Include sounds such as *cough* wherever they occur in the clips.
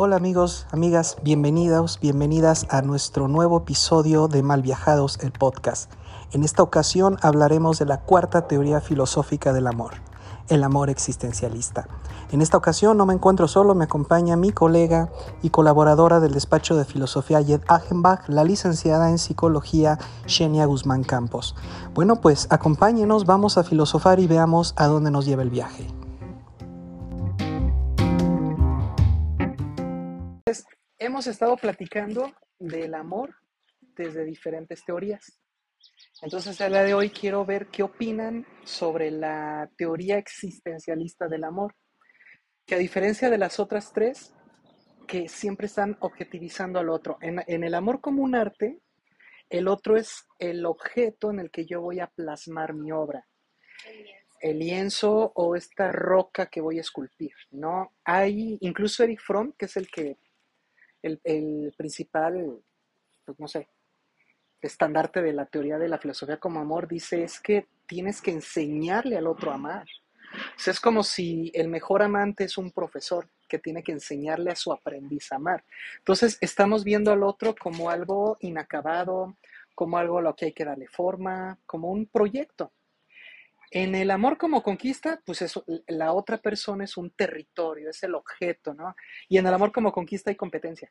Hola amigos, amigas, bienvenidos, bienvenidas a nuestro nuevo episodio de Mal Viajados, el podcast. En esta ocasión hablaremos de la cuarta teoría filosófica del amor, el amor existencialista. En esta ocasión no me encuentro solo, me acompaña mi colega y colaboradora del despacho de filosofía Jed Achenbach, la licenciada en psicología Xenia Guzmán Campos. Bueno, pues acompáñenos, vamos a filosofar y veamos a dónde nos lleva el viaje. Hemos estado platicando del amor desde diferentes teorías. Entonces, a la de hoy quiero ver qué opinan sobre la teoría existencialista del amor, que a diferencia de las otras tres, que siempre están objetivizando al otro. En, el amor como un arte, el otro es el objeto en el que yo voy a plasmar mi obra. El lienzo o esta roca que voy a esculpir, ¿no? Hay, incluso Eric Fromm, que es el que el, principal, pues no sé, estandarte de la teoría de la filosofía como amor dice es que tienes que enseñarle al otro a amar. Es como si el mejor amante es un profesor que tiene que enseñarle a su aprendiz a amar. Entonces, estamos viendo al otro como algo inacabado, como algo a lo que hay que darle forma, como un proyecto. En el amor como conquista, pues eso, la otra persona es un territorio, es el objeto, ¿no? Y en el amor como conquista hay competencia.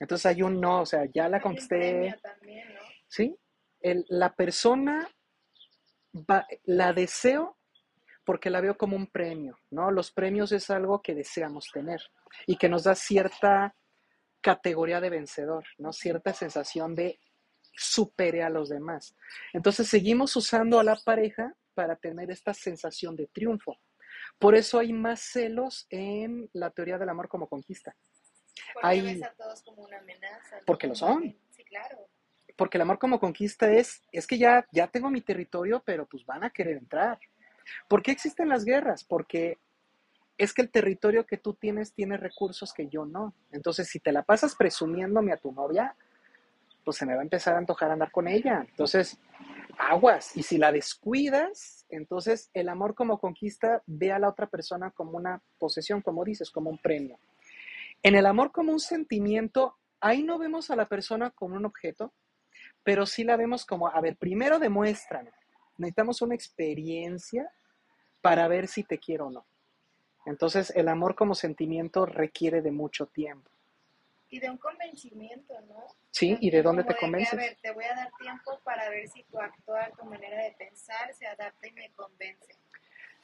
Entonces hay un no, o sea, ya la conquisté. ¿Sí? la persona la deseo porque la veo como un premio, ¿no? Los premios es algo que deseamos tener y que nos da cierta categoría de vencedor, ¿no? Cierta sensación de supere a los demás. Entonces seguimos usando a la pareja para tener esta sensación de triunfo. Por eso hay más celos en la teoría del amor como conquista. Porque hay, a todos como una amenaza. Porque lo son. Sí, claro. Porque el amor como conquista es, es que ya, ya tengo mi territorio, pero pues van a querer entrar. ¿Por qué existen las guerras? Porque es que el territorio que tú tienes tiene recursos que yo no. Entonces, si te la pasas presumiéndome a tu novia, pues se me va a empezar a antojar andar con ella. Entonces, aguas. Y si la descuidas, entonces el amor como conquista ve a la otra persona como una posesión, como dices, como un premio. En el amor como un sentimiento, ahí no vemos a la persona como un objeto, pero sí la vemos como, a ver, primero demuéstrame. Necesitamos una experiencia para ver si te quiero o no. Entonces, el amor como sentimiento requiere de mucho tiempo y de un convencimiento, ¿no? Sí, ¿y de dónde te convences? a ver, te voy a dar tiempo para ver si tu actuar, tu manera de pensar se adapta y me convence.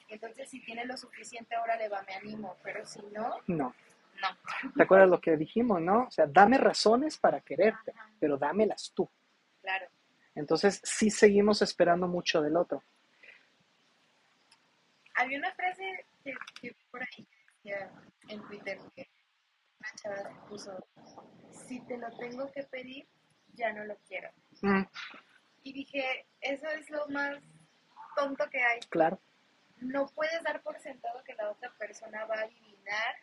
Entonces, si tienes lo suficiente, ahora le va, me animo, pero si no... No. No. ¿Te acuerdas lo que dijimos, no? O sea, dame razones para quererte, pero dámelas tú. Claro. Entonces, sí seguimos esperando mucho del otro. Había una frase que, que por ahí en Twitter que chava puso, si te lo tengo que pedir, ya no lo quiero. Mm. Y dije, eso es lo más tonto que hay. Claro. No puedes dar por sentado que la otra persona va a adivinar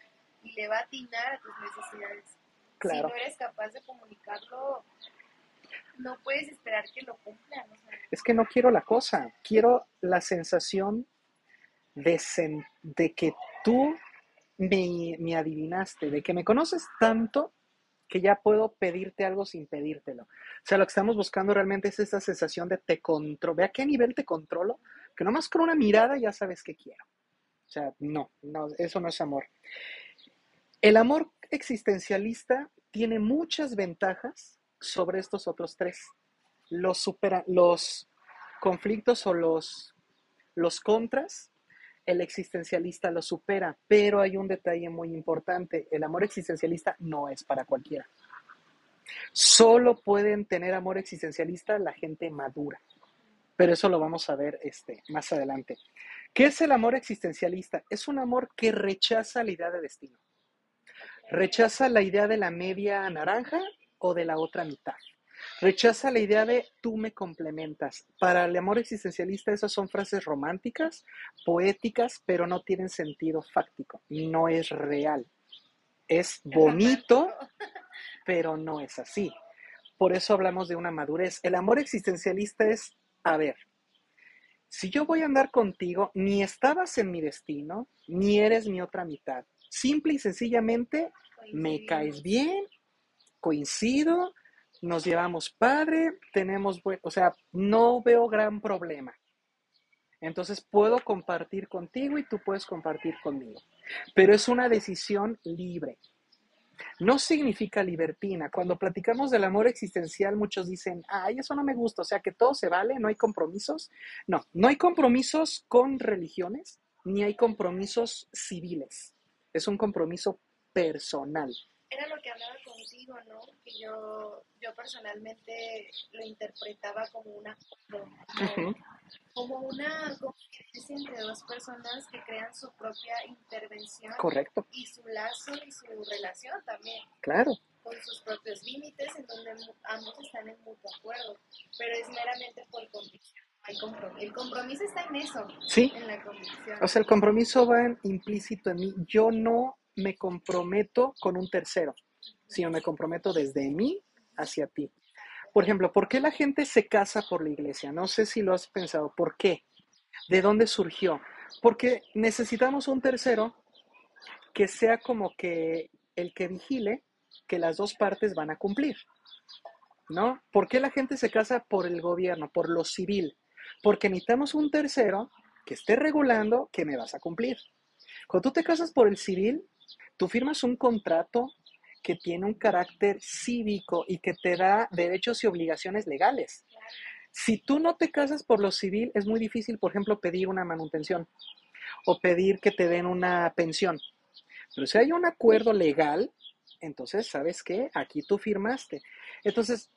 y le va a atinar a tus necesidades. Claro. Si no eres capaz de comunicarlo, no puedes esperar que lo cumplan. Es que no quiero la cosa, quiero la sensación de, de que tú me, adivinaste, de que me conoces tanto que ya puedo pedirte algo sin pedírtelo. O sea, lo que estamos buscando realmente es esa sensación de te controlo. Ve a qué nivel te controlo, que nomás con una mirada ya sabes qué quiero. O sea, no, no, eso no es amor. El amor existencialista tiene muchas ventajas sobre estos otros tres. Los, supera, los conflictos o los, los contras el existencialista lo supera, pero hay un detalle muy importante, el amor existencialista no es para cualquiera. Solo pueden tener amor existencialista la gente madura, pero eso lo vamos a ver este, más adelante. ¿Qué es el amor existencialista? Es un amor que rechaza la idea de destino. Rechaza la idea de la media naranja o de la otra mitad. Rechaza la idea de tú me complementas. Para el amor existencialista esas son frases románticas, poéticas, pero no tienen sentido fáctico. No es real. Es bonito, *laughs* pero no es así. Por eso hablamos de una madurez. El amor existencialista es, a ver, si yo voy a andar contigo, ni estabas en mi destino, ni eres mi otra mitad. Simple y sencillamente me caes bien, coincido, nos llevamos padre, tenemos, o sea, no veo gran problema. Entonces puedo compartir contigo y tú puedes compartir conmigo. Pero es una decisión libre. No significa libertina. Cuando platicamos del amor existencial, muchos dicen, ay, eso no me gusta, o sea que todo se vale, no hay compromisos. No, no hay compromisos con religiones, ni hay compromisos civiles. Es un compromiso personal. Era lo que hablaba contigo, ¿no? Que yo, yo personalmente lo interpretaba como una como una confidencia entre dos personas que crean su propia intervención. Correcto. Y su lazo y su relación también. Claro. Con sus propios límites, en donde ambos están en mutuo acuerdo. Pero es meramente por convicción. Compromiso. El compromiso está en eso. Sí. En la convicción. O sea, el compromiso va implícito en mí. Yo no me comprometo con un tercero, sino me comprometo desde mí hacia ti. Por ejemplo, ¿por qué la gente se casa por la iglesia? No sé si lo has pensado. ¿Por qué? ¿De dónde surgió? Porque necesitamos un tercero que sea como que el que vigile que las dos partes van a cumplir. ¿No? ¿Por qué la gente se casa por el gobierno, por lo civil? Porque necesitamos un tercero que esté regulando que me vas a cumplir. Cuando tú te casas por el civil, tú firmas un contrato que tiene un carácter cívico y que te da derechos y obligaciones legales. Si tú no te casas por lo civil, es muy difícil, por ejemplo, pedir una manutención o pedir que te den una pensión. Pero si hay un acuerdo legal, entonces, ¿sabes qué? Aquí tú firmaste. Entonces,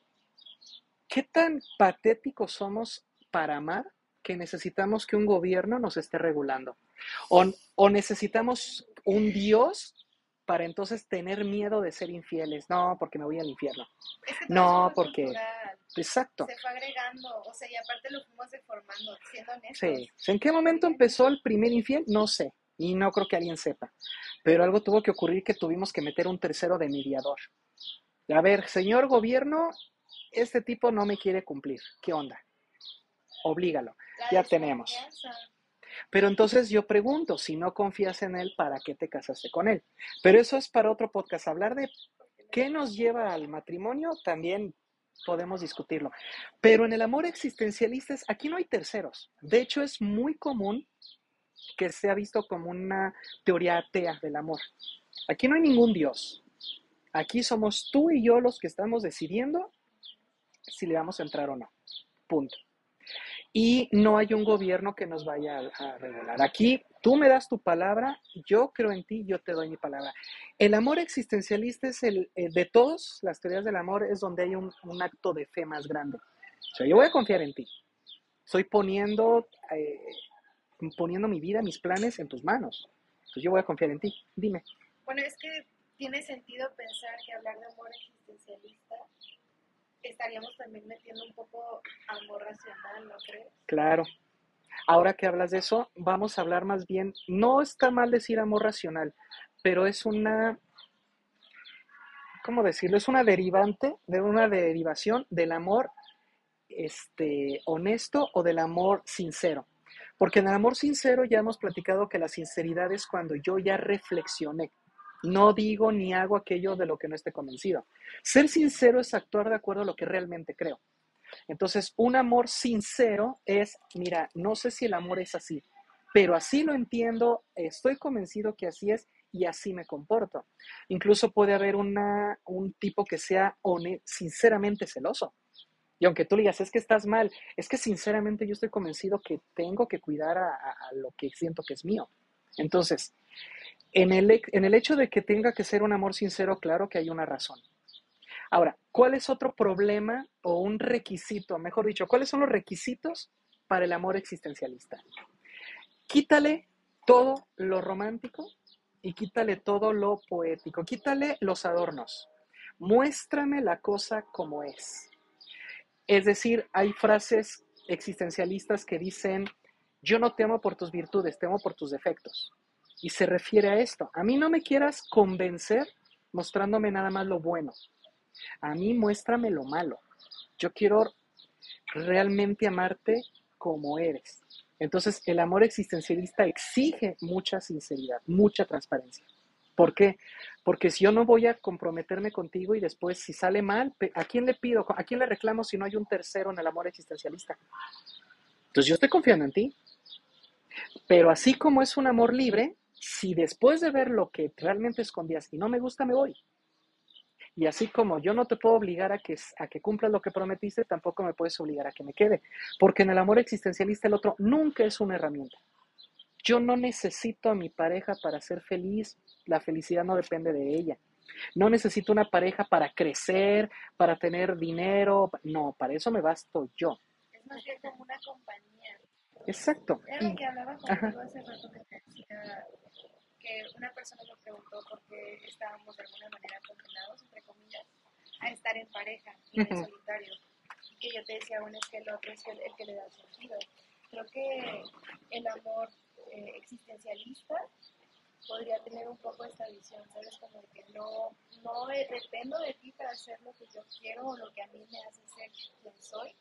¿qué tan patéticos somos para amar que necesitamos que un gobierno nos esté regulando? O, o necesitamos un Dios para entonces tener miedo de ser infieles. No, porque me voy al infierno. no, porque... Exacto. Se fue agregando, o sea, y aparte lo fuimos deformando, siendo honestos. Sí. ¿En qué momento empezó el primer infiel? No sé, y no creo que alguien sepa. Pero algo tuvo que ocurrir que tuvimos que meter un tercero de mediador. A ver, señor gobierno, este tipo no me quiere cumplir. ¿Qué onda? Oblígalo. ya tenemos. Pero entonces yo pregunto, si no confías en él, ¿para qué te casaste con él? Pero eso es para otro podcast. Hablar de qué nos lleva al matrimonio también podemos discutirlo. Pero en el amor existencialista, aquí no hay terceros. De hecho, es muy común que sea visto como una teoría atea del amor. Aquí no hay ningún Dios. Aquí somos tú y yo los que estamos decidiendo si le vamos a entrar o no. Punto y no hay un gobierno que nos vaya a, regular. Aquí tú me das tu palabra, yo creo en ti, yo te doy mi palabra. El amor existencialista es el, de todas las teorías del amor, es donde hay un, acto de fe más grande. O sea, yo voy a confiar en ti. Estoy poniendo, eh, poniendo mi vida, mis planes en tus manos. Entonces yo voy a confiar en ti. Dime. Bueno, es que tiene sentido pensar que hablar de amor existencialista estaríamos también metiendo un poco amor racional, ¿no crees? Claro. Ahora que hablas de eso, vamos a hablar más bien, no está mal decir amor racional, pero es una, ¿cómo decirlo? Es una derivante, de una derivación del amor este, honesto o del amor sincero. Porque en el amor sincero ya hemos platicado que la sinceridad es cuando yo ya reflexioné, no digo ni hago aquello de lo que no esté convencido. Ser sincero es actuar de acuerdo a lo que realmente creo. Entonces, un amor sincero es, mira, no sé si el amor es así, pero así lo entiendo, estoy convencido que así es y así me comporto. Incluso puede haber un tipo que sea sinceramente celoso. Y aunque tú digas, es que estás mal, es que sinceramente yo estoy convencido que tengo que cuidar a lo que siento que es mío. Entonces, en el, en el hecho de que tenga que ser un amor sincero, claro que hay una razón. Ahora, ¿cuál es otro problema o un requisito, mejor dicho, cuáles son los requisitos para el amor existencialista? Quítale todo lo romántico y quítale todo lo poético, quítale los adornos. Muéstrame la cosa como es. Es decir, hay frases existencialistas que dicen, yo no te amo por tus virtudes, te amo por tus defectos. Y se refiere a esto. A mí no me quieras convencer mostrándome nada más lo bueno. A mí muéstrame lo malo. Yo quiero realmente amarte como eres. Entonces, el amor existencialista exige mucha sinceridad, mucha transparencia. ¿Por qué? Porque si yo no voy a comprometerme contigo y después si sale mal, ¿a quién le pido? ¿A quién le reclamo si no hay un tercero en el amor existencialista? Entonces yo estoy confiando en ti. Pero así como es un amor libre, si después de ver lo que realmente escondías y no me gusta, me voy. Y así como yo no te puedo obligar a que, a que cumplas lo que prometiste, tampoco me puedes obligar a que me quede. Porque en el amor existencialista el otro nunca es una herramienta. Yo no necesito a mi pareja para ser feliz. La felicidad no depende de ella. No necesito una pareja para crecer, para tener dinero. No, para eso me basto yo. Es más bien como una compañía. Exacto. Era lo que hablaba contigo hace rato que te decía que una persona me preguntó por qué estábamos de alguna manera condenados, entre comillas, a estar en pareja y en solitario. Y yo te decía, bueno, es que el otro es el, que le da sentido. Creo que el amor eh, existencialista podría tener un poco esta visión, ¿sabes? Como que no, no dependo de ti para hacer lo que yo quiero o lo que a mí me hace ser quien soy,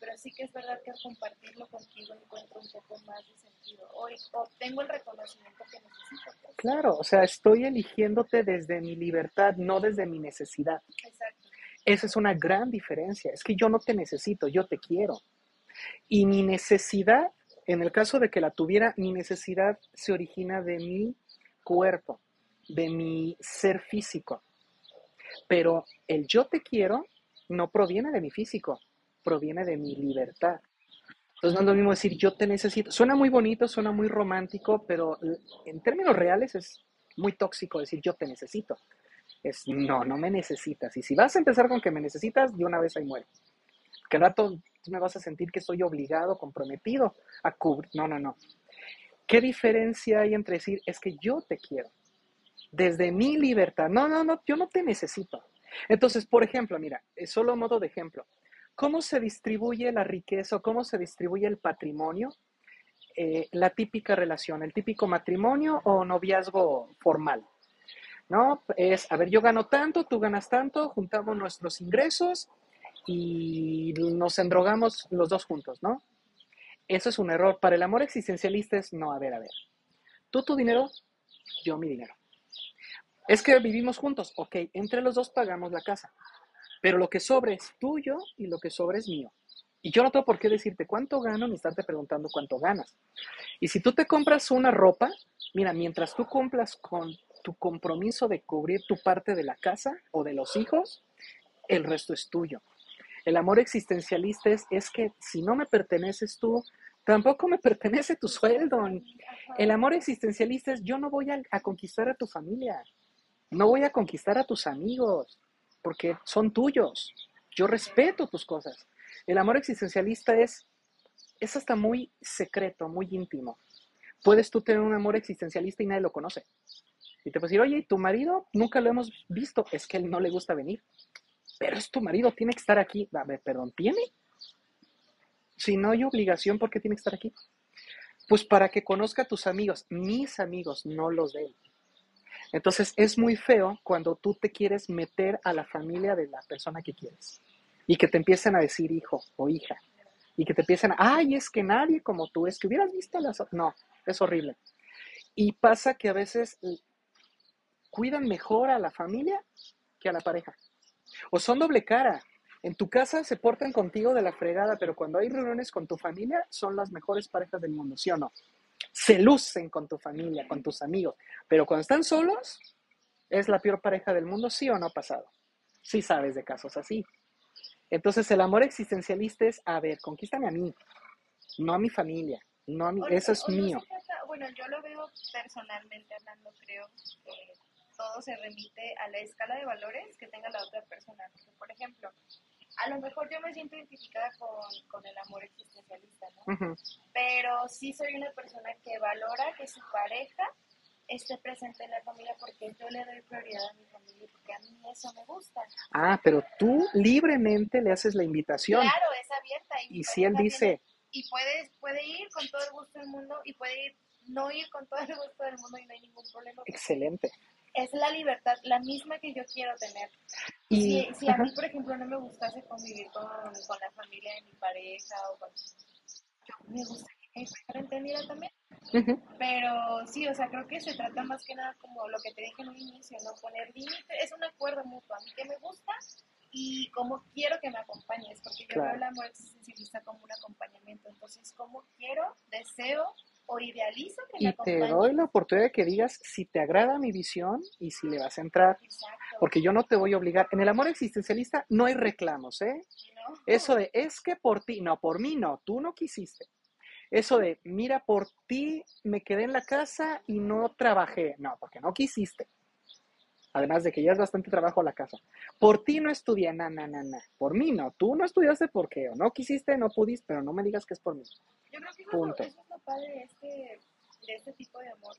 pero sí que es verdad que al compartirlo contigo encuentro un poco más de sentido o obtengo el reconocimiento que necesito. Pues. Claro, o sea, estoy eligiéndote desde mi libertad, no desde mi necesidad. Exacto. Esa es una gran diferencia. Es que yo no te necesito, yo te quiero. Y mi necesidad, en el caso de que la tuviera, mi necesidad se origina de mi cuerpo, de mi ser físico. Pero el yo te quiero no proviene de mi físico, proviene de mi libertad. Entonces no es lo mismo decir yo te necesito. Suena muy bonito, suena muy romántico, pero en términos reales es muy tóxico decir yo te necesito. Es no, no me necesitas. Y si vas a empezar con que me necesitas, de una vez ahí muere. Que al rato me vas a sentir que estoy obligado, comprometido a cubrir. No, no, no. ¿Qué diferencia hay entre decir es que yo te quiero? Desde mi libertad. No, no, no, yo no te necesito. Entonces, por ejemplo, mira, solo modo de ejemplo. ¿Cómo se distribuye la riqueza o cómo se distribuye el patrimonio? Eh, la típica relación, el típico matrimonio o noviazgo formal. ¿No? Es, a ver, yo gano tanto, tú ganas tanto, juntamos nuestros ingresos y nos endrogamos los dos juntos, ¿no? Eso es un error. Para el amor existencialista es, no, a ver, a ver. Tú tu dinero, yo mi dinero. Es que vivimos juntos, ok, entre los dos pagamos la casa. Pero lo que sobre es tuyo y lo que sobre es mío. Y yo no tengo por qué decirte cuánto gano ni estarte preguntando cuánto ganas. Y si tú te compras una ropa, mira, mientras tú cumplas con tu compromiso de cubrir tu parte de la casa o de los hijos, el resto es tuyo. El amor existencialista es, es que si no me perteneces tú, tampoco me *laughs* pertenece tu sueldo. El amor existencialista es yo no voy a, a conquistar a tu familia, no voy a conquistar a tus amigos, porque son tuyos. Yo respeto tus cosas. El amor existencialista es, es hasta muy secreto, muy íntimo. Puedes tú tener un amor existencialista y nadie lo conoce. Y te puedes decir, oye, tu marido nunca lo hemos visto, es que él no le gusta venir. Pero es tu marido, tiene que estar aquí. A ver, perdón, ¿tiene? Si no hay obligación, ¿por qué tiene que estar aquí? Pues para que conozca a tus amigos, mis amigos, no los de él. Entonces es muy feo cuando tú te quieres meter a la familia de la persona que quieres y que te empiecen a decir hijo o hija y que te empiecen a, ay, es que nadie como tú, es que hubieras visto las... No, es horrible. Y pasa que a veces cuidan mejor a la familia que a la pareja. O son doble cara. En tu casa se portan contigo de la fregada, pero cuando hay reuniones con tu familia son las mejores parejas del mundo, ¿sí o no? Se lucen con tu familia, con tus amigos, pero cuando están solos, es la peor pareja del mundo, sí o no ha pasado. Sí sabes de casos así. Entonces el amor existencialista es, a ver, conquístame a mí, no a mi familia, no a mí, eso es mío. bueno, yo lo veo personalmente hablando, creo que todo se remite a la escala de valores que tenga la otra persona. por ejemplo, a lo mejor yo me siento identificada con, con el amor existencialista, ¿no? Pero sí soy una persona que valora que su pareja esté presente en la familia porque yo le doy prioridad a mi familia porque a mí eso me gusta. Ah, pero tú libremente le haces la invitación. Claro, es abierta. Y, si él dice... y puede, puede ir con todo el gusto del mundo y puede ir, no ir con todo el gusto del mundo y no hay ningún problema. Excelente es la libertad, la misma que yo quiero tener. Y, si, a mí, por ejemplo, no me gustase convivir con, con la familia de mi pareja o con... Yo me gustaría que mi pareja entendiera también. Pero sí, o sea, creo que se trata más que nada como lo que te dije en un inicio, ¿no? Poner límite, es un acuerdo mutuo, a mí que me gusta y cómo quiero que me acompañes, porque yo veo el amor existencialista como un acompañamiento, entonces cómo quiero, deseo o idealizo que. Y te doy la oportunidad de que digas si te agrada mi visión y si le vas a entrar, Exacto. porque yo no te voy a obligar. En el amor existencialista no hay reclamos, ¿eh? Eso de, es que por ti, no, por mí no, tú no quisiste. Eso de, mira, por ti me quedé en la casa y no trabajé. No, porque no quisiste. Además de que ya es bastante trabajo a la casa. Por ti no estudié, na, na, na, na. Por mí no. Tú no estudiaste porque o no quisiste, no pudiste, pero no me digas que es por mí. Yo creo que Punto. eso es lo padre de este, de este tipo de amor.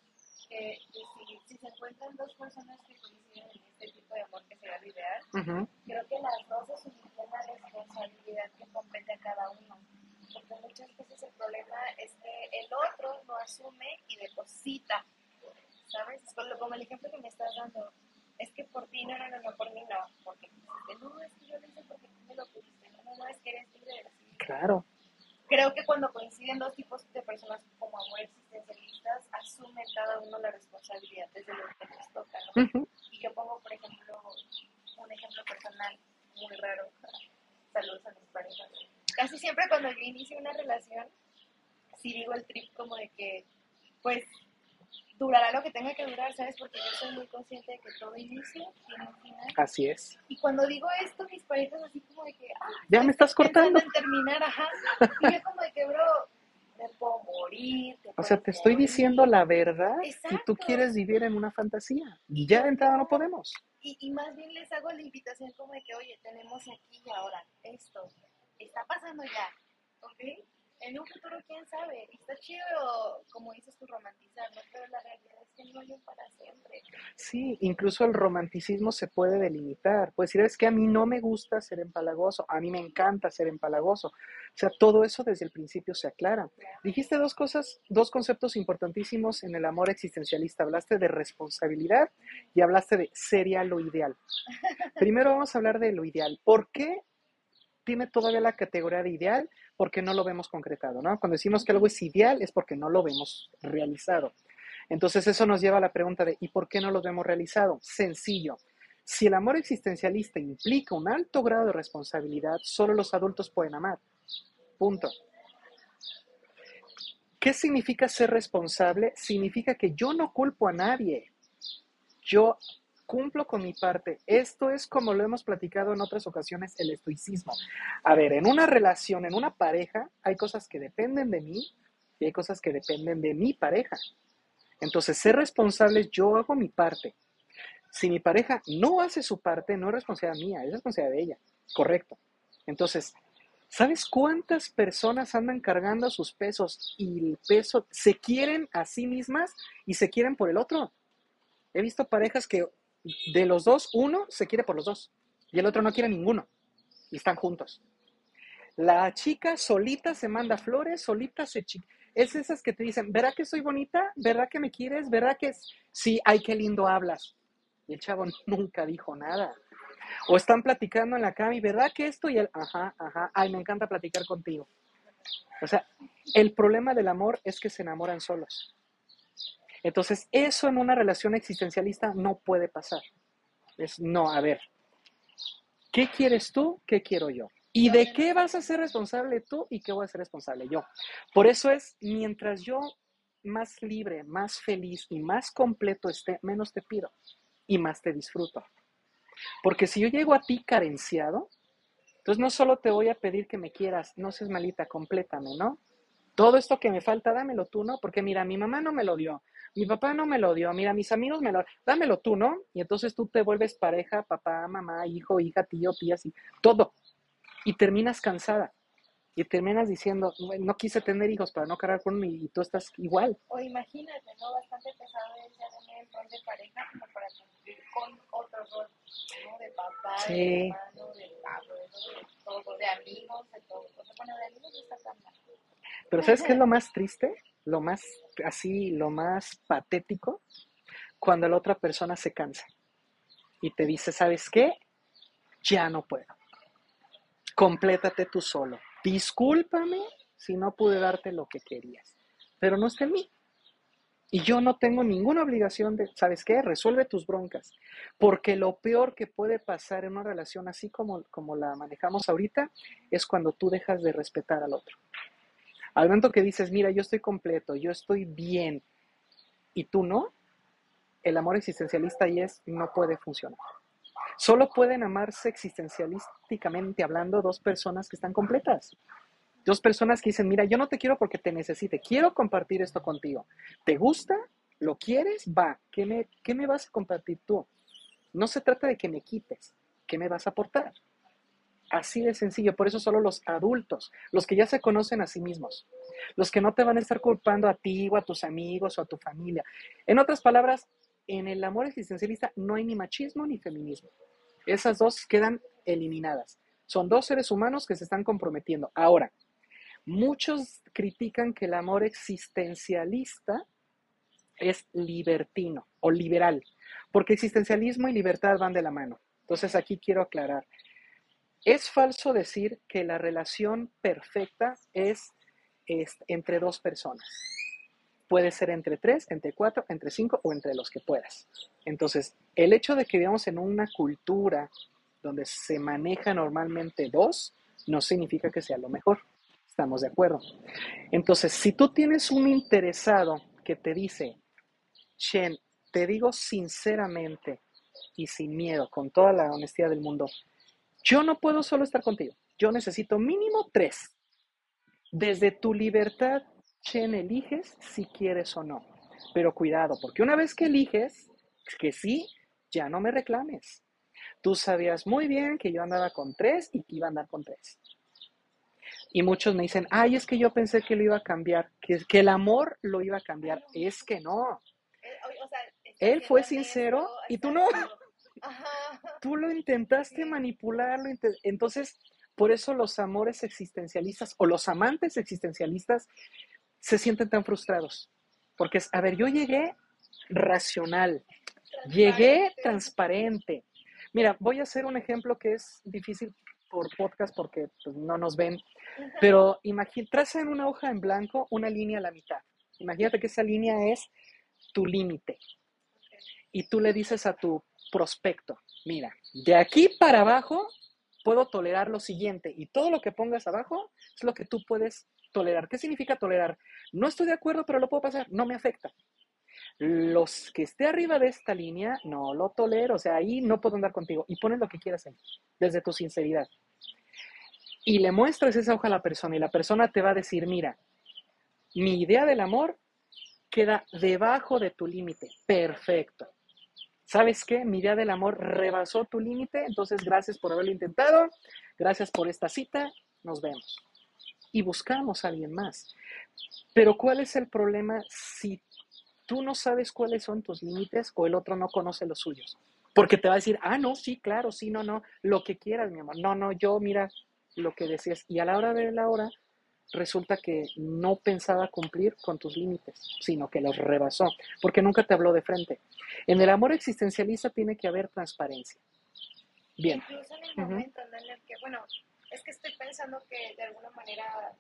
Que, si, si, se encuentran dos personas que coinciden en este tipo de amor que sería lo ideal, creo que las dos asumen la responsabilidad que compete a cada uno porque muchas veces el problema es que el otro no asume y deposita, ¿sabes? Como el ejemplo que me estás dando, es que por ti, no, no, no, no por mí no, porque no, es que yo lo hice porque tú me lo pudiste, no, no, no, es que eres libre de decidir. Claro. Creo que cuando coinciden dos tipos de personas como amor existencialistas, asumen cada uno la responsabilidad desde lo que les toca, ¿no pongo, por ejemplo, un ejemplo personal muy raro. Saludos a mis parejas casi siempre cuando yo inicio una relación, sí digo el trip como de que, pues, durará lo que tenga que durar, ¿sabes? Porque yo soy muy inicio tiene un final. Así es. Y cuando digo esto, mis parejas así como de que, ah, ya me estás cortando. En terminar, ajá. Y yo como de que, bro, me puedo morir. o sea, te estoy diciendo la verdad y tú quieres vivir en una fantasía. Y ya de entrada no podemos. Y, y más bien les hago la invitación como de que, oye, tenemos aquí y ahora esto está pasando ya, ¿ok? En un futuro, quién sabe, está chido, como dices tú, romantizar, ¿no? pero la realidad es que no hay un para siempre. Sí, incluso el romanticismo se puede delimitar. Puedes decir, es que a mí no me gusta ser empalagoso, a mí me encanta ser empalagoso. O sea, todo eso desde el principio se aclara. Dijiste dos cosas, dos conceptos importantísimos en el amor existencialista. Hablaste de responsabilidad y hablaste de sería lo ideal. *laughs* Primero vamos a hablar de lo ideal. ¿Por qué tiene todavía la categoría de ideal porque no lo vemos concretado, ¿no? Cuando decimos que algo es ideal es porque no lo vemos realizado. Entonces eso nos lleva a la pregunta de ¿y por qué no lo vemos realizado? Sencillo. Si el amor existencialista implica un alto grado de responsabilidad, solo los adultos pueden amar. Punto. ¿Qué significa ser responsable? Significa que yo no culpo a nadie. Yo cumplo con mi parte. Esto es como lo hemos platicado en otras ocasiones, el estoicismo. A ver, en una relación, en una pareja, hay cosas que dependen de mí y hay cosas que dependen de mi pareja. Entonces, ser responsable, yo hago mi parte. Si mi pareja no hace su parte, no es responsabilidad mía, es responsabilidad de ella. Correcto. Entonces, ¿sabes cuántas personas andan cargando sus pesos y el peso se quieren a sí mismas y se quieren por el otro? He visto parejas que de los dos, uno se quiere por los dos y el otro no quiere ninguno y están juntos. La chica solita se manda flores, solita se... Es esas que te dicen, ¿verdad que soy bonita? ¿Verdad que me quieres? ¿Verdad que es? Sí, ay, qué lindo hablas. Y el chavo nunca dijo nada. O están platicando en la cama y ¿verdad que esto? Y él, ajá, ajá, ay, me encanta platicar contigo. O sea, el problema del amor es que se enamoran solos. Entonces, eso en una relación existencialista no puede pasar. Es, no, a ver, ¿qué quieres tú? ¿Qué quiero yo? ¿Y de qué vas a ser responsable tú y qué voy a ser responsable yo? Por eso es, mientras yo más libre, más feliz y más completo esté, menos te pido y más te disfruto. Porque si yo llego a ti carenciado, entonces no solo te voy a pedir que me quieras, no seas malita, complétame, ¿no? Todo esto que me falta, dámelo tú, ¿no? Porque mira, mi mamá no me lo dio, mi papá no me lo dio, mira, mis amigos me lo, dámelo tú, ¿no? Y entonces tú te vuelves pareja, papá, mamá, hijo, hija, tío, tía, así, todo. Y terminas cansada. Y terminas diciendo, no quise tener hijos para no cargar con mí, y tú estás igual. O imagínate, ¿no? Bastante pesado es ya tener el rol de pareja como para cumplir con otro rol, ¿no? De papá, de hermano, de abuelo, de todo, de amigos, de todo. O sea, bueno, de amigos está tan mal. Pero ¿sabes qué es lo más triste? lo más así, lo más patético, cuando la otra persona se cansa y te dice, ¿sabes qué? Ya no puedo. Complétate tú solo. Discúlpame si no pude darte lo que querías, pero no está en mí. Y yo no tengo ninguna obligación de, ¿sabes qué? Resuelve tus broncas. Porque lo peor que puede pasar en una relación así como, como la manejamos ahorita es cuando tú dejas de respetar al otro. Al momento que dices, mira, yo estoy completo, yo estoy bien, y tú no, el amor existencialista y es, no puede funcionar. Solo pueden amarse existencialísticamente hablando dos personas que están completas. Dos personas que dicen, mira, yo no te quiero porque te necesite, quiero compartir esto contigo. ¿Te gusta? ¿Lo quieres? Va. ¿Qué me, qué me vas a compartir tú? No se trata de que me quites. ¿Qué me vas a aportar? Así de sencillo. Por eso solo los adultos, los que ya se conocen a sí mismos, los que no te van a estar culpando a ti o a tus amigos o a tu familia. En otras palabras, en el amor existencialista no hay ni machismo ni feminismo. Esas dos quedan eliminadas. Son dos seres humanos que se están comprometiendo. Ahora, muchos critican que el amor existencialista es libertino o liberal, porque existencialismo y libertad van de la mano. Entonces aquí quiero aclarar. Es falso decir que la relación perfecta es, entre dos personas. Puede ser entre tres, entre cuatro, entre cinco o entre los que puedas. Entonces, el hecho de que vivamos en una cultura donde se maneja normalmente dos, no significa que sea lo mejor. Estamos de acuerdo. Entonces, si tú tienes un interesado que te dice, Shen, te digo sinceramente y sin miedo, con toda la honestidad del mundo, yo no puedo solo estar contigo. Yo necesito mínimo tres. Desde tu libertad, Chen, eliges si quieres o no. Pero cuidado, porque una vez que eliges que sí, ya no me reclames. Tú sabías muy bien que yo andaba con tres y que iba a andar con tres. Y muchos me dicen, ay, es que yo pensé que lo iba a cambiar, que, que el amor lo iba a cambiar. Es que no. Él fue sincero y tú no. Tú lo intentaste manipularlo. Entonces, por eso los amores existencialistas o los amantes existencialistas se sienten tan frustrados. Porque es, a ver, yo llegué racional, llegué transparente. Mira, voy a hacer un ejemplo que es difícil por podcast porque pues, no nos ven, pero traza en una hoja en blanco una línea a la mitad. Imagínate que esa línea es tu límite. Y tú le dices a tu prospecto. Mira, de aquí para abajo puedo tolerar lo siguiente y todo lo que pongas abajo es lo que tú puedes tolerar. ¿Qué significa tolerar? No estoy de acuerdo, pero lo puedo pasar, no me afecta. Los que esté arriba de esta línea, no lo tolero, o sea, ahí no puedo andar contigo y pones lo que quieras ahí, desde tu sinceridad. Y le muestras esa hoja a la persona y la persona te va a decir, mira, mi idea del amor queda debajo de tu límite. Perfecto. ¿Sabes qué? Mi idea del amor rebasó tu límite, entonces gracias por haberlo intentado, gracias por esta cita, nos vemos. Y buscamos a alguien más. Pero ¿cuál es el problema si tú no sabes cuáles son tus límites o el otro no conoce los suyos? Porque te va a decir, ah, no, sí, claro, sí, no, no, lo que quieras, mi amor. No, no, yo, mira lo que decías. Y a la hora de la hora, resulta que no pensaba cumplir con tus límites, sino que los rebasó, porque nunca te habló de frente. En el amor existencialista tiene que haber transparencia. Bien. Incluso en el momento en el que, bueno, es que estoy pensando que de alguna manera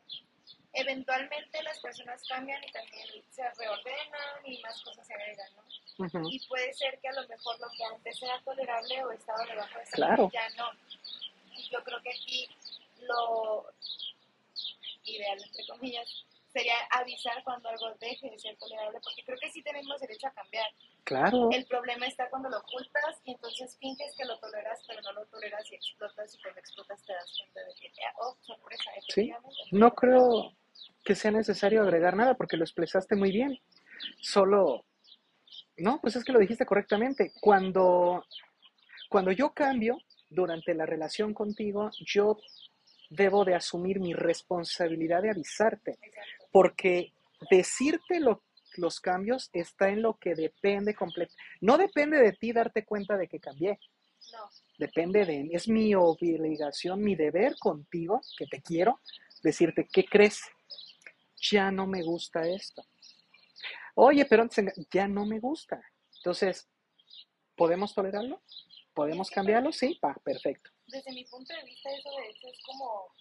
eventualmente las personas cambian y también se reordenan y más cosas se agregan, ¿no? Y puede ser que a lo mejor lo que antes era tolerable o estaba debajo de esa claro. ya no. Y yo creo que aquí lo, ideal, entre comillas, sería avisar cuando algo deje de ser tolerable, porque creo que sí tenemos derecho a cambiar. Claro. El problema está cuando lo ocultas y entonces finges que lo toleras, pero no lo toleras y explotas y cuando explotas te das cuenta de que, eh, oh, sorpresa, Sí, no creo que sea necesario agregar nada porque lo expresaste muy bien. Solo, no, pues es que lo dijiste correctamente. Cuando, cuando yo cambio durante la relación contigo, yo debo de asumir mi responsabilidad de avisarte, porque decirte los cambios está en lo que depende completo. No depende de ti darte cuenta de que cambié. No. Depende de mí. Es mi obligación, mi deber contigo, que te quiero, decirte, ¿qué crees? Ya no me gusta esto. Oye, pero ya no me gusta. Entonces, ¿podemos tolerarlo? ¿Podemos cambiarlo? Sí, va, perfecto desde mi punto de vista eso de hecho es como,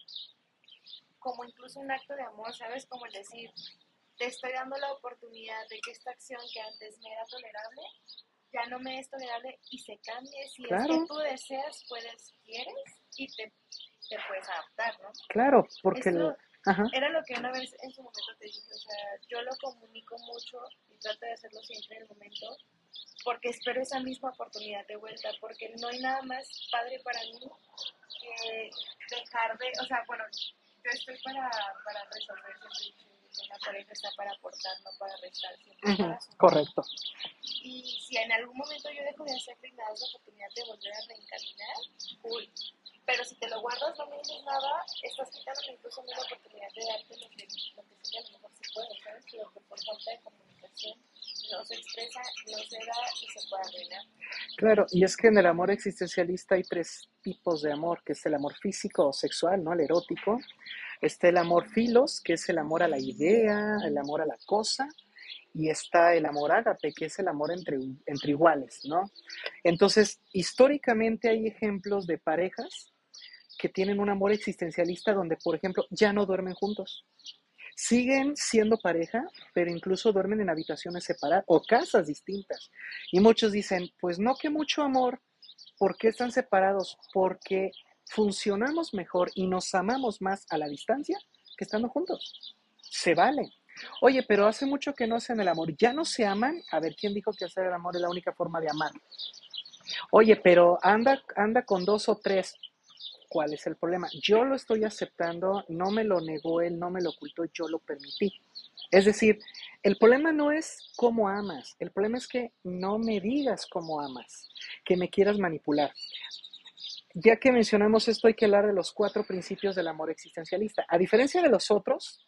como incluso un acto de amor, ¿sabes? Como el decir, te estoy dando la oportunidad de que esta acción que antes me era tolerable, ya no me es tolerable y se cambie. Si es que tú deseas, puedes, quieres y te, te puedes adaptar, ¿no? Claro, porque... Era lo que una vez en su momento te dije, o sea, yo lo comunico mucho y trato de hacerlo siempre en el momento, porque espero esa misma oportunidad de vuelta, porque no hay nada más padre para mí que dejar de, o sea, bueno, yo estoy para, para resolver siempre una pareja está para aportar, no para restar, siempre Correcto. Y si en algún momento yo dejo de hacerlo y me das la oportunidad de volver a reencaminar, uy, pero si te lo guardas, no me dices nada, estás quitando incluso la oportunidad de darte lo que, lo que sí a lo mejor se puede, ¿sabes? Pero que por falta de comunicación no se expresa, no se da y se puede arruinar. Claro, y es que en el amor existencialista hay tres tipos de amor, que es el amor físico o sexual, ¿no? El erótico. Está el amor filos, que es el amor a la idea, el amor a la cosa, y está el amor ágape, que es el amor entre, entre iguales, ¿no? Entonces, históricamente hay ejemplos de parejas que tienen un amor existencialista donde, por ejemplo, ya no duermen juntos. Siguen siendo pareja, pero incluso duermen en habitaciones separadas o casas distintas. Y muchos dicen, pues no que mucho amor, ¿por qué están separados? Porque funcionamos mejor y nos amamos más a la distancia que estando juntos. Se vale. Oye, pero hace mucho que no hacen el amor. ¿Ya no se aman? A ver, ¿quién dijo que hacer el amor es la única forma de amar? Oye, pero anda, anda con dos o tres cuál es el problema. Yo lo estoy aceptando, no me lo negó él, no me lo ocultó, yo lo permití. Es decir, el problema no es cómo amas, el problema es que no me digas cómo amas, que me quieras manipular. Ya que mencionamos esto, hay que hablar de los cuatro principios del amor existencialista. A diferencia de los otros,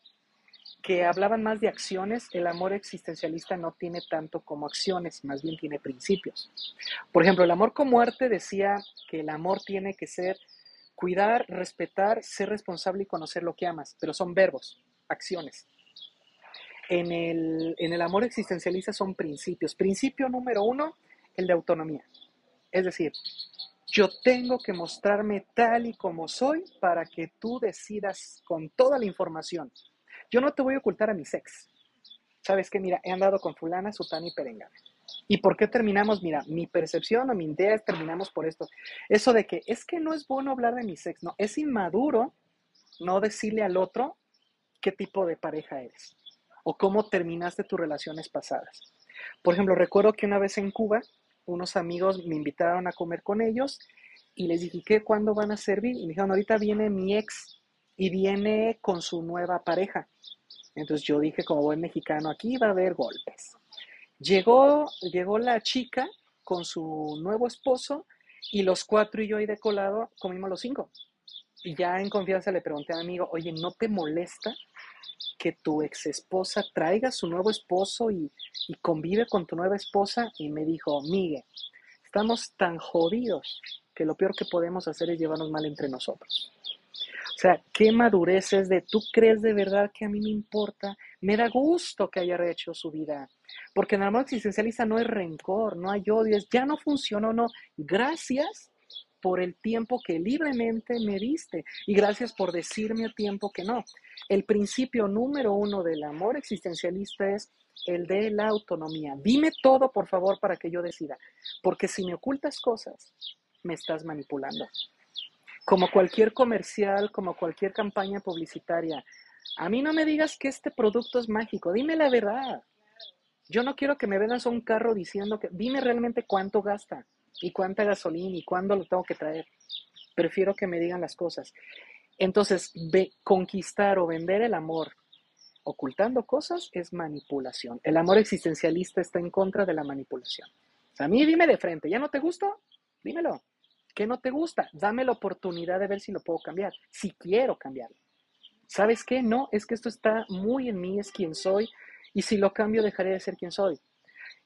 que hablaban más de acciones, el amor existencialista no tiene tanto como acciones, más bien tiene principios. Por ejemplo, el amor con muerte decía que el amor tiene que ser Cuidar, respetar, ser responsable y conocer lo que amas, pero son verbos, acciones. En el, en el amor existencialista son principios. Principio número uno, el de autonomía. Es decir, yo tengo que mostrarme tal y como soy para que tú decidas con toda la información. Yo no te voy a ocultar a mi sex. Sabes que, mira, he andado con fulana, sutana y perengana. ¿Y por qué terminamos? Mira, mi percepción o mi idea es terminamos por esto. Eso de que es que no es bueno hablar de mi sexo, no, es inmaduro no decirle al otro qué tipo de pareja eres o cómo terminaste tus relaciones pasadas. Por ejemplo, recuerdo que una vez en Cuba, unos amigos me invitaron a comer con ellos y les dije, ¿qué? ¿Cuándo van a servir? Y me dijeron, ahorita viene mi ex y viene con su nueva pareja. Entonces yo dije, como buen mexicano, aquí va a haber golpes. Llegó, llegó la chica con su nuevo esposo y los cuatro y yo ahí de colado comimos los cinco. Y ya en confianza le pregunté a mi amigo, oye, ¿no te molesta que tu ex esposa traiga su nuevo esposo y, y convive con tu nueva esposa? Y me dijo, Miguel, estamos tan jodidos que lo peor que podemos hacer es llevarnos mal entre nosotros. O sea, qué madurez es de, ¿tú crees de verdad que a mí me importa? Me da gusto que haya rehecho su vida. Porque en el amor existencialista no hay rencor, no hay odio, es ya no funcionó, no. Gracias por el tiempo que libremente me diste y gracias por decirme a tiempo que no. El principio número uno del amor existencialista es el de la autonomía. Dime todo, por favor, para que yo decida. Porque si me ocultas cosas, me estás manipulando como cualquier comercial, como cualquier campaña publicitaria. A mí no me digas que este producto es mágico, dime la verdad. Yo no quiero que me vendas un carro diciendo que dime realmente cuánto gasta y cuánta gasolina y cuándo lo tengo que traer. Prefiero que me digan las cosas. Entonces, conquistar o vender el amor ocultando cosas es manipulación. El amor existencialista está en contra de la manipulación. a mí dime de frente, ¿ya no te gustó? Dímelo. ¿Qué no te gusta? Dame la oportunidad de ver si lo puedo cambiar, si quiero cambiarlo. ¿Sabes qué? No, es que esto está muy en mí, es quien soy, y si lo cambio dejaré de ser quien soy.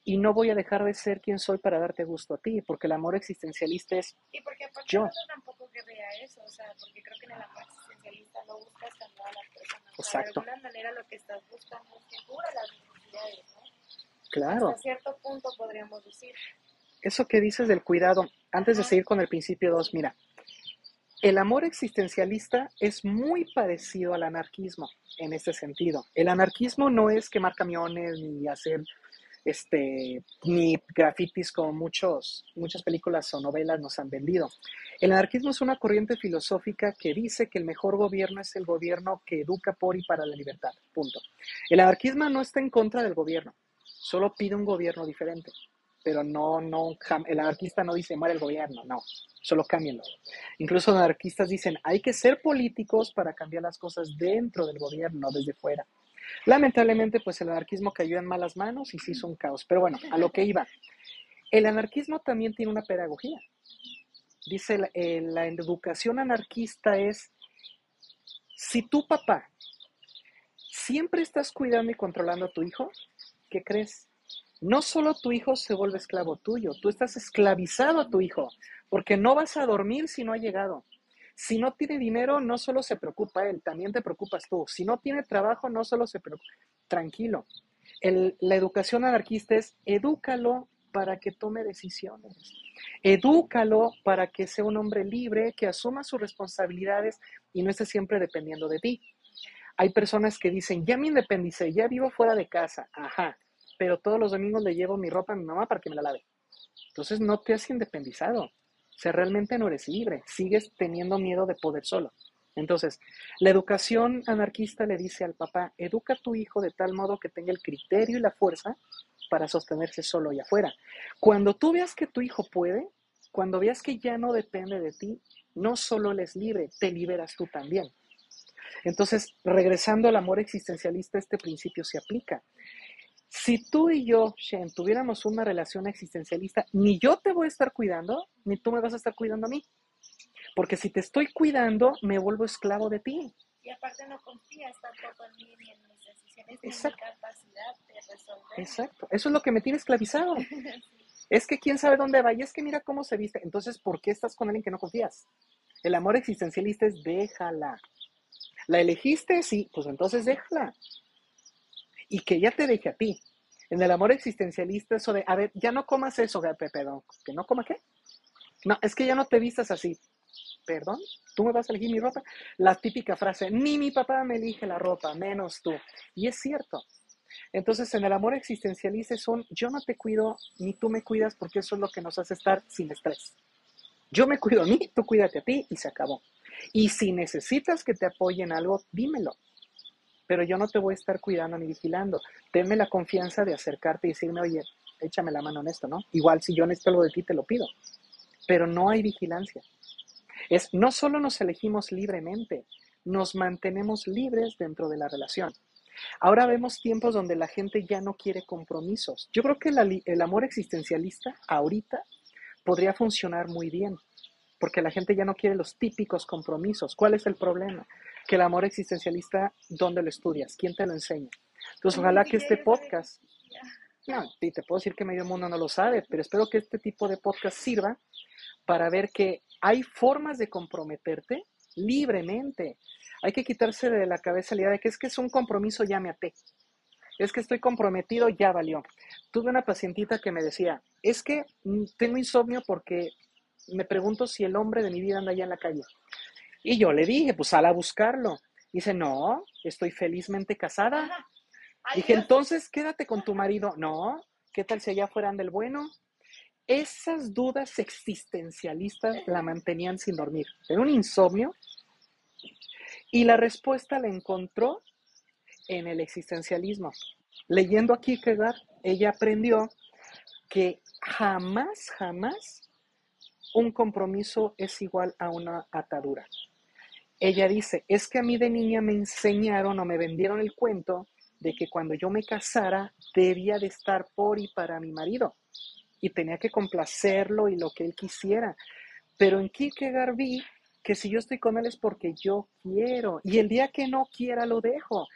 Y no voy a dejar de ser quien soy para darte gusto a ti, porque el amor existencialista es porque yo. tampoco querría eso, o sea, porque creo que en el amor existencialista no buscas cambiar a la persona. Exacto. de alguna manera lo que estás buscando es que cubra las necesidades, ¿no? Claro. Hasta cierto punto podríamos decir eso que dices del cuidado, antes de seguir con el principio 2, mira, El amor existencialista es muy parecido al anarquismo en este sentido. El anarquismo no es quemar camiones ni hacer este, ni grafitis como muchos, muchas películas o novelas nos han vendido. El anarquismo es una corriente filosófica que dice que el mejor gobierno es el gobierno que educa por y para la libertad. Punto. El anarquismo no está en contra del gobierno, solo pide un gobierno diferente. Pero no, no, el anarquista no dice muere el gobierno, no, solo cámbienlo. Incluso los anarquistas dicen hay que ser políticos para cambiar las cosas dentro del gobierno, desde fuera. Lamentablemente, pues el anarquismo cayó en malas manos y se hizo un caos. Pero bueno, a lo que iba. El anarquismo también tiene una pedagogía. Dice, la, eh, la educación anarquista es, si tu papá siempre estás cuidando y controlando a tu hijo, ¿qué crees? No solo tu hijo se vuelve esclavo tuyo, tú estás esclavizado a tu hijo, porque no vas a dormir si no ha llegado. Si no tiene dinero, no solo se preocupa él, también te preocupas tú. Si no tiene trabajo, no solo se preocupa. Tranquilo. la educación anarquista es edúcalo para que tome decisiones. Edúcalo para que sea un hombre libre, que asuma sus responsabilidades y no esté siempre dependiendo de ti. Hay personas que dicen, ya me independicé, ya vivo fuera de casa, ajá, pero todos los domingos le llevo mi ropa a mi mamá para que me la lave. Entonces no te has independizado. O sea, realmente no eres libre, sigues teniendo miedo de poder solo. Entonces, la educación anarquista le dice al papá, educa a tu hijo de tal modo que tenga el criterio y la fuerza para sostenerse solo y afuera. Cuando tú veas que tu hijo puede, cuando veas que ya no depende de ti, no solo él es libre, te liberas tú también. Entonces, regresando al amor existencialista, este principio se aplica. Si tú y yo, Shen, tuviéramos una relación existencialista, ni yo te voy a estar cuidando, ni tú me vas a estar cuidando a mí. Porque si te estoy cuidando, me vuelvo esclavo de ti. Y aparte no confías tampoco en mí ni en mis decisiones ni en mi capacidad de resolver. Exacto. Eso es lo que me tiene esclavizado. *laughs* Es que quién sabe dónde va y es que mira cómo se viste. Entonces, ¿por qué estás con alguien que no confías? El amor existencialista es déjala. ¿La elegiste? Sí, pues entonces déjala y que ya te deje a ti. En el amor existencialista, eso de, a ver, ya no comas eso, perdón, ¿que no coma qué? No, es que ya no te vistas así. ¿Perdón? ¿Tú me vas a elegir mi ropa? La típica frase, ni mi papá me elige la ropa, menos tú. Y es cierto. Entonces, en el amor existencialista son, yo no te cuido, ni tú me cuidas, porque eso es lo que nos hace estar sin estrés. Yo me cuido a mí, tú cuídate a ti y se acabó. Y si necesitas que te apoyen algo, dímelo pero yo no te voy a estar cuidando ni vigilando. Tenme la confianza de acercarte y decirme, oye, échame la mano en esto, ¿no? Igual si yo necesito algo de ti, te lo pido. Pero no hay vigilancia. Es, no solo nos elegimos libremente, nos mantenemos libres dentro de la relación. Ahora vemos tiempos donde la gente ya no quiere compromisos. Yo creo que el amor existencialista ahorita podría funcionar muy bien, porque la gente ya no quiere los típicos compromisos. ¿Cuál es el problema? Que el amor existencialista, ¿dónde lo estudias? ¿Quién te lo enseña? Entonces, ojalá que este podcast, no, y te puedo decir que medio mundo no lo sabe, pero espero que este tipo de podcast sirva para ver que hay formas de comprometerte libremente. Hay que quitarse de la cabeza la idea de que es que es un compromiso, ya me até. Es que estoy comprometido, ya valió. Tuve una pacientita que me decía, es que mm, tengo insomnio porque me pregunto si el hombre de mi vida anda allá en la calle. Y yo le dije, pues sal a buscarlo. Dice, no, estoy felizmente casada. dije, entonces quédate con tu marido. No, ¿qué tal si allá fueran del bueno? Esas dudas existencialistas la mantenían sin dormir. Era un insomnio. Y la respuesta la encontró en el existencialismo. Leyendo a Kierkegaard, ella aprendió que jamás, jamás un compromiso es igual a una atadura. Ella dice, es que a mí de niña me enseñaron o me vendieron el cuento de que cuando yo me casara debía de estar por y para mi marido y tenía que complacerlo y lo que él quisiera. Pero en Kierkegaard vi que si yo estoy con él es porque yo quiero y el día que no quiera lo dejo.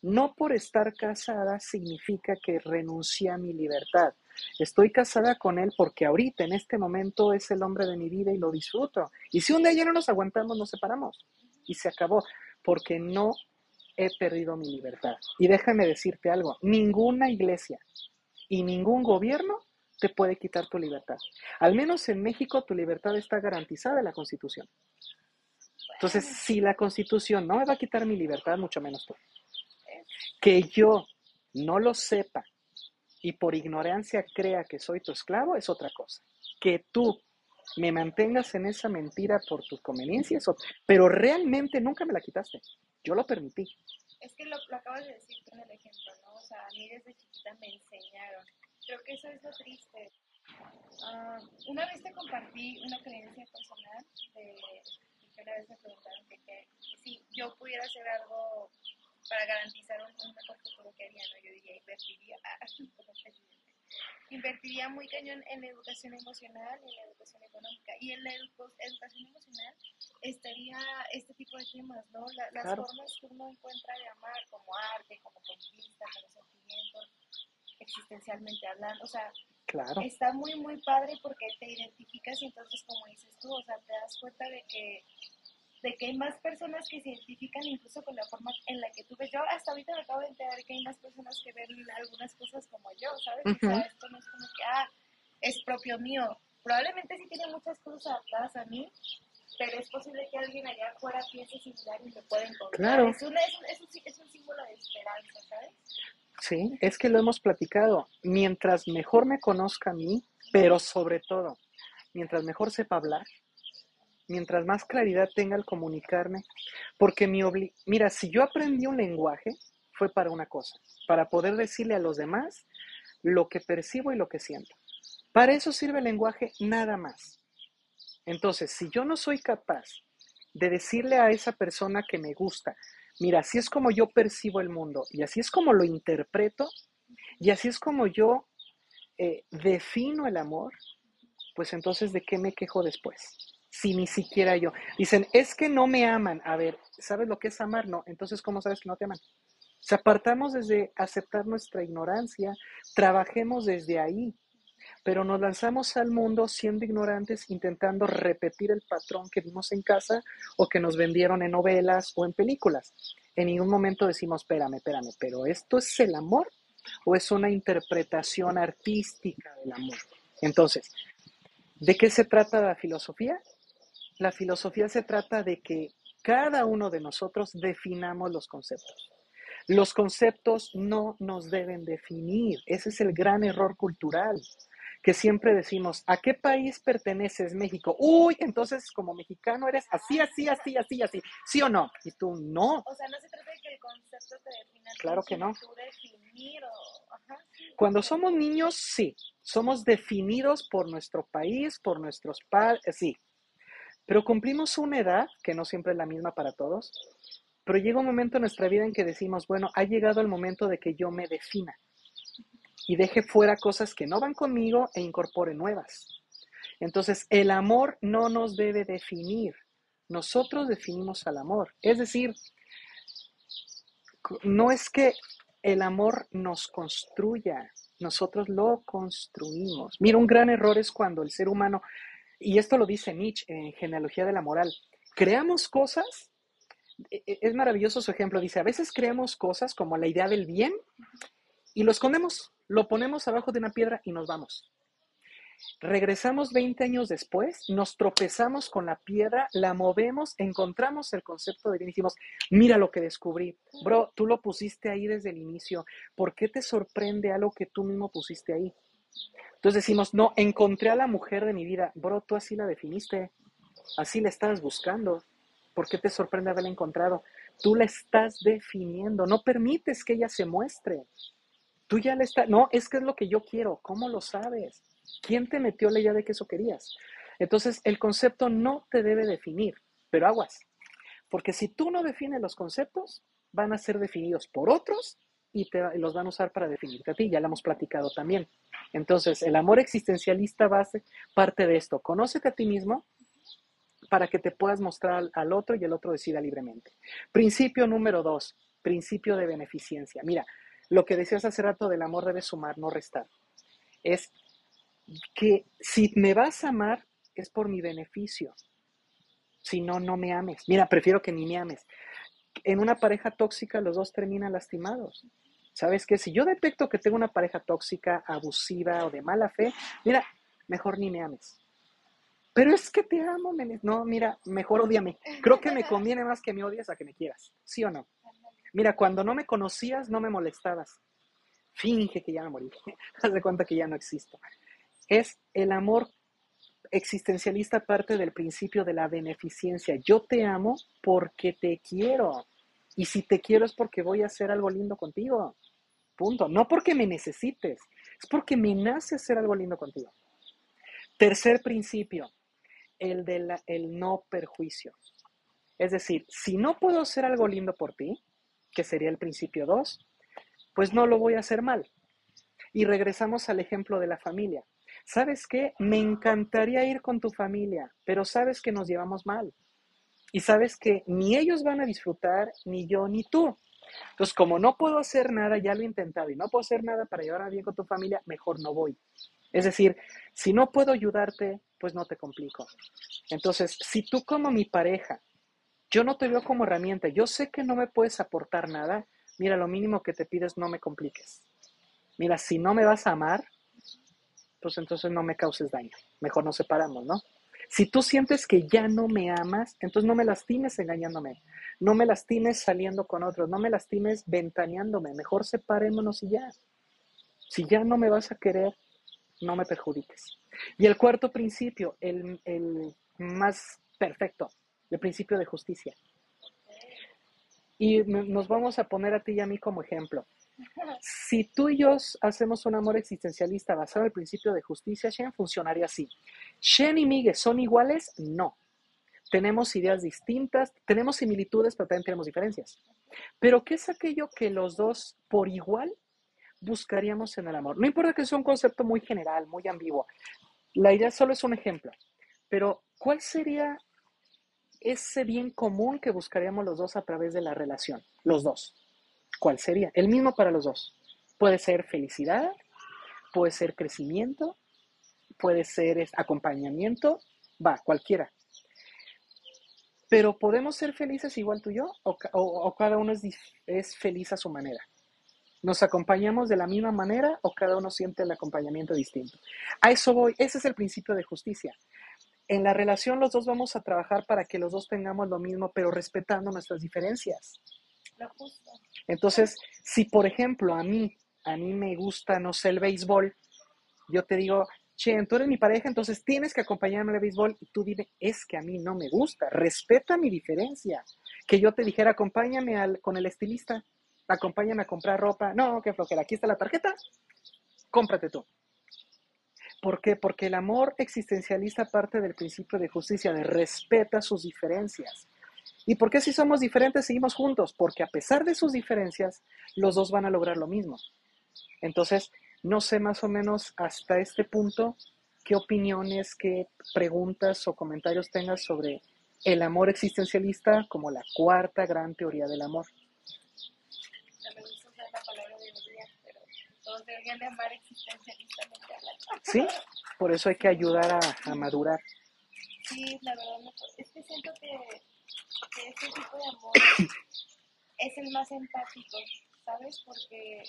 No por estar casada significa que renuncié a mi libertad. Estoy casada con él porque ahorita, en este momento, es el hombre de mi vida y lo disfruto. Y si un día ya no nos aguantamos, nos separamos y se acabó, porque no he perdido mi libertad. Y déjame decirte algo, ninguna iglesia y ningún gobierno te puede quitar tu libertad. Al menos en México tu libertad está garantizada en la Constitución. Entonces, si la constitución no me va a quitar mi libertad, mucho menos tú. Que yo no lo sepa y por ignorancia crea que soy tu esclavo es otra cosa. Que tú me mantengas en esa mentira por tus conveniencias, pero realmente nunca me la quitaste. Yo lo permití. Es que lo, acabas de decir con el ejemplo, ¿no? O sea, a mí desde chiquita me enseñaron. Creo que eso es lo triste. Ah, una vez te compartí una creencia personal de que una vez me preguntaron que, si yo pudiera hacer algo para garantizar un, mejor futuro que haría, ¿no? Yo diría, invertiría, invertiría muy cañón en la educación emocional y en la educación económica. Y en la educación emocional estaría este tipo de temas, ¿no? las formas que uno encuentra de amar, como arte, como conquista, como sentimientos, existencialmente hablando. O sea, claro. está muy, muy padre porque te identificas y entonces, como dices tú, o sea, te das cuenta de que de que hay más personas que se identifican incluso con la forma en la que tú ves. Yo hasta ahorita me acabo de enterar que hay más personas que ven algunas cosas como yo, ¿sabes? O sea, esto no es como que, ah, es propio mío. Probablemente sí tiene muchas cosas adaptadas a mí, pero es posible que alguien allá afuera piense similar y me pueda encontrar. Claro. Es, un, es, un, es un símbolo de esperanza, ¿sabes? Sí, es que lo hemos platicado. Mientras mejor me conozca a mí, pero sobre todo, mientras mejor sepa hablar, mientras más claridad tenga al comunicarme, porque mi obli mira, si yo aprendí un lenguaje, fue para una cosa, para poder decirle a los demás lo que percibo y lo que siento. Para eso sirve el lenguaje nada más. Entonces, si yo no soy capaz de decirle a esa persona que me gusta, mira, así es como yo percibo el mundo y así es como lo interpreto y así es como yo eh, defino el amor, pues entonces, ¿de qué me quejo después? Si ni siquiera yo. Dicen, es que no me aman. A ver, ¿sabes lo que es amar? No. Entonces, ¿cómo sabes que no te aman? Se apartamos desde aceptar nuestra ignorancia, trabajemos desde ahí, pero nos lanzamos al mundo siendo ignorantes, intentando repetir el patrón que vimos en casa o que nos vendieron en novelas o en películas. En ningún momento decimos, espérame, espérame, pero ¿esto es el amor o es una interpretación artística del amor? Entonces, ¿de qué se trata la filosofía? La filosofía se trata de que cada uno de nosotros definamos los conceptos. Los conceptos no nos deben definir. Ese es el gran error cultural, que siempre decimos, ¿a qué país perteneces México? Uy, entonces como mexicano eres así, así, así, así, así. ¿Sí o no? Y tú no. O sea, no se trata de que el concepto te defina. Claro que no. Cuando somos niños, sí. Somos definidos por nuestro país, por nuestros padres, sí. Pero cumplimos una edad, que no siempre es la misma para todos, pero llega un momento en nuestra vida en que decimos, bueno, ha llegado el momento de que yo me defina y deje fuera cosas que no van conmigo e incorpore nuevas. Entonces, el amor no nos debe definir. Nosotros definimos al amor. Es decir, no es que el amor nos construya, nosotros lo construimos. Mira, un gran error es cuando el ser humano y esto lo dice Nietzsche en Genealogía de la Moral. Creamos cosas, e, e, es maravilloso su ejemplo, dice, a veces creamos cosas como la idea del bien y lo escondemos, lo ponemos abajo de una piedra y nos vamos. Regresamos 20 años después, nos tropezamos con la piedra, la movemos, encontramos el concepto de bien y decimos, mira lo que descubrí. Bro, tú lo pusiste ahí desde el inicio. ¿Por qué te sorprende algo que tú mismo pusiste ahí? Entonces decimos, no, encontré a la mujer de mi vida. Bro, tú así la definiste, así la estabas buscando. ¿Por qué te sorprende haberla encontrado? Tú la estás definiendo, no permites que ella se muestre. Tú ya le estás, no, es que es lo que yo quiero. ¿Cómo lo sabes? ¿Quién te metió la idea de que eso querías? Entonces, el concepto no te debe definir, pero aguas. Porque si tú no defines los conceptos, van a ser definidos por otros y te, los van a usar para definirte a ti. Ya lo hemos platicado también. Entonces, el amor existencialista base parte de esto. Conócete a ti mismo para que te puedas mostrar al otro y el otro decida libremente. Principio número dos, principio de beneficencia. Mira, lo que decías hace rato del amor debe sumar, no restar. Es que si me vas a amar es por mi beneficio. Si no, no me ames. Mira, prefiero que ni me ames. En una pareja tóxica los dos terminan lastimados. ¿Sabes qué? Si yo detecto que tengo una pareja tóxica, abusiva o de mala fe, mira, mejor ni me ames. Pero es que te amo, No, mira, mejor odiame. Creo que me conviene más que me odies a que me quieras. ¿Sí o no? Mira, cuando no me conocías, no me molestabas. Finge que ya me morí. *laughs* Haz de cuenta que ya no existo. Es el amor existencialista parte del principio de la beneficencia. Yo te amo porque te quiero. Y si te quiero es porque voy a hacer algo lindo contigo. Punto. No porque me necesites, es porque me nace hacer algo lindo contigo. Tercer principio, el del el no perjuicio. Es decir, si no puedo hacer algo lindo por ti, que sería el principio 2, pues no lo voy a hacer mal. Y regresamos al ejemplo de la familia. ¿Sabes qué? Me encantaría ir con tu familia, pero sabes que nos llevamos mal. Y sabes que ni ellos van a disfrutar, ni yo, ni tú. Entonces, como no puedo hacer nada, ya lo he intentado y no puedo hacer nada para llevar a bien con tu familia, mejor no voy. Es decir, si no puedo ayudarte, pues no te complico. Entonces, si tú como mi pareja, yo no te veo como herramienta, yo sé que no me puedes aportar nada, mira, lo mínimo que te pides no me compliques. Mira, si no me vas a amar, pues entonces no me causes daño. Mejor nos separamos, ¿no? Si tú sientes que ya no me amas, entonces no me lastimes engañándome, no me lastimes saliendo con otros, no me lastimes ventaneándome, mejor separémonos y ya. Si ya no me vas a querer, no me perjudiques. Y el cuarto principio, el, el más perfecto, el principio de justicia. Y nos vamos a poner a ti y a mí como ejemplo. Si tú y yo hacemos un amor existencialista basado en el principio de justicia, Shen funcionaría así. Shen y Miguel son iguales, no. Tenemos ideas distintas, tenemos similitudes, pero también tenemos diferencias. Pero ¿qué es aquello que los dos por igual buscaríamos en el amor? No importa que sea un concepto muy general, muy ambiguo. La idea solo es un ejemplo. Pero ¿cuál sería ese bien común que buscaríamos los dos a través de la relación? Los dos. ¿Cuál sería? El mismo para los dos. Puede ser felicidad, puede ser crecimiento, puede ser acompañamiento, va, cualquiera. Pero podemos ser felices igual tú y yo o, cada uno es, feliz a su manera. ¿Nos acompañamos de la misma manera o cada uno siente el acompañamiento distinto? A eso voy, ese es el principio de justicia. En la relación los dos vamos a trabajar para que los dos tengamos lo mismo, pero respetando nuestras diferencias. Entonces, si por ejemplo a mí, a mí me gusta, no sé, el béisbol, yo te digo, che, tú eres mi pareja, entonces tienes que acompañarme al béisbol y tú dime, es que a mí no me gusta, respeta mi diferencia. Que yo te dijera, acompáñame al, con el estilista, acompáñame a comprar ropa. No, qué flojera, aquí está la tarjeta, cómprate tú. ¿Por qué? Porque el amor existencialista parte del principio de justicia, de respeta sus diferencias. ¿Y por qué si somos diferentes seguimos juntos? Porque a pesar de sus diferencias, los dos van a lograr lo mismo. Entonces, no sé más o menos hasta este punto qué opiniones, qué preguntas o comentarios tengas sobre el amor existencialista como la cuarta gran teoría del amor. Sí, por eso hay que ayudar a, a madurar. Sí, la verdad, es que siento que que este tipo de amor *coughs* es el más empático, ¿sabes? Porque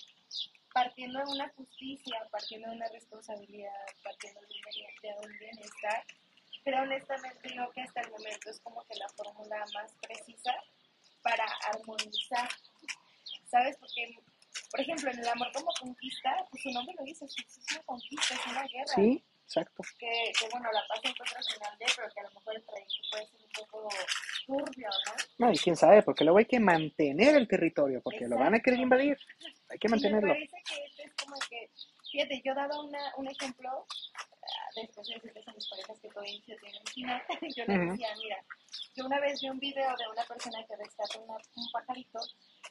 partiendo de una justicia, partiendo de una responsabilidad, partiendo de un bienestar, pero honestamente creo que hasta el momento es como que la fórmula más precisa para armonizar, ¿sabes? Porque, por ejemplo, en el amor como conquista, pues su nombre lo dice, es una conquista, es una guerra. Sí, exacto. Que, que bueno, la paz encuentra final de, pero que a lo mejor el trayecto puede ser un poco turbio, ¿no? Y quién sabe, porque luego hay que mantener el territorio, porque lo van a querer invadir. Hay que mantenerlo. Y me parece que este es como que, fíjate, yo daba una, un ejemplo, ah, después de decirles a mis parejas que todo inicio tiene un final, *laughs* yo les decía, mira, yo una vez vi un video de una persona que rescata un pajarito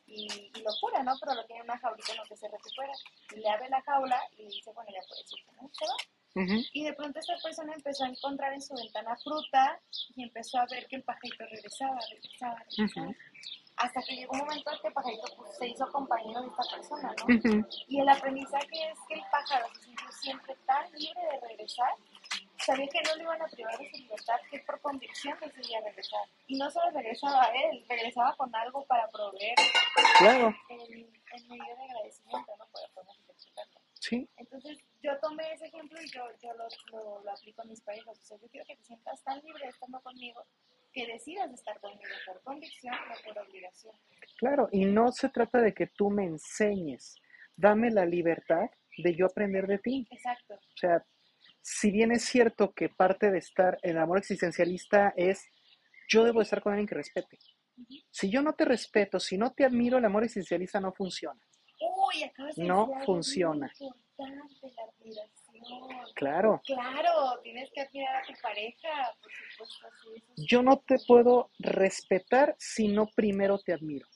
y, y, lo cura, ¿no? Pero lo tiene en una jaulita en lo que se recupera. Y le abre la jaula y le dice, bueno, ya puedes irte, ¿no? Se va. Y de pronto esta persona empezó a encontrar en su ventana fruta y empezó a ver que el pajarito regresaba, regresaba, regresaba. Hasta que llegó un momento en que el pajarito pues, se hizo compañero de esta persona, ¿no? Y el aprendizaje es que el pájaro se sintió siempre tan libre de regresar, sabía que no le iban a privar de su libertad, que por convicción decidía regresar. Y no solo regresaba a él, regresaba con algo para proveer claro. en, en medio de agradecimiento, ¿no? Para Sí. Entonces, yo tomé ese ejemplo y yo, yo lo, lo, aplico a mis parejas. O sea, yo quiero que te sientas tan libre estando conmigo que decidas estar conmigo por convicción o por obligación. Claro, y no se trata de que tú me enseñes. Dame la libertad de yo aprender de ti. Exacto. O sea, si bien es cierto que parte de estar en el amor existencialista es yo debo estar con alguien que respete. Si yo no te respeto, si no te admiro, el amor existencialista no funciona. Uy, acabas de no funciona. importante la admiración. Claro. Claro, tienes que admirar a tu pareja, por supuesto. Yo no te puedo respetar si no primero te admiro.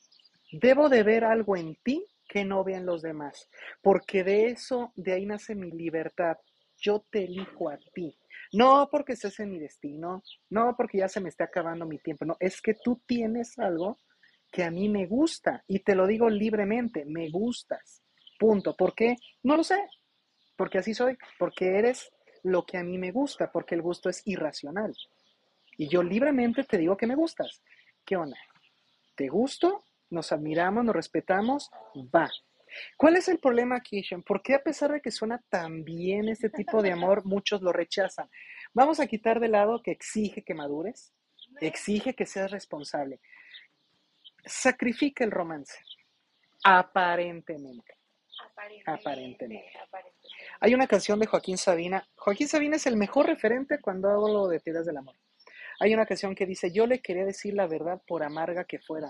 Debo de ver algo en ti que no vean los demás, porque de eso, de ahí nace mi libertad. Yo te elijo a ti. No porque estés en mi destino, no porque ya se me esté acabando mi tiempo, no, es que tú tienes algo que a mí me gusta y te lo digo libremente, me gustas. Punto. ¿Por qué? No lo sé. Porque así soy, porque eres lo que a mí me gusta, porque el gusto es irracional. Y yo libremente te digo que me gustas. ¿Qué onda? ¿Te gusto? Nos admiramos, nos respetamos, va. ¿Cuál es el problema aquí, ¿Por qué a pesar de que suena tan bien este tipo de amor, *laughs* muchos lo rechazan? Vamos a quitar de lado que exige que madures, exige que seas responsable sacrifica el romance. Aparentemente. Aparentemente. Hay una canción de Joaquín Sabina. Joaquín Sabina es el mejor referente cuando hablo de teorías del amor. Hay una canción que dice, yo le quería decir la verdad por amarga que fuera,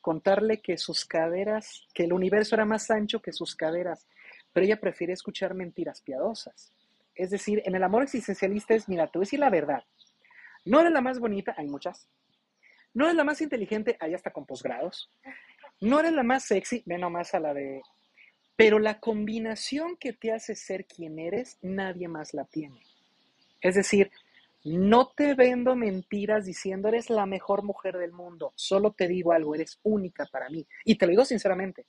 contarle que sus caderas, que el universo era más ancho que sus caderas, pero ella prefiere escuchar mentiras piadosas. Es decir, en el amor existencialista es, mira, te voy a decir la verdad. No eres la más bonita, hay muchas, no eres la más inteligente, ahí hasta con posgrados. No eres la más sexy, ve nomás a la de... Pero la combinación que te hace ser quien eres, nadie más la tiene. Es decir, no te vendo mentiras diciendo eres la mejor mujer del mundo. Solo te digo algo, eres única para mí. Y te lo digo sinceramente,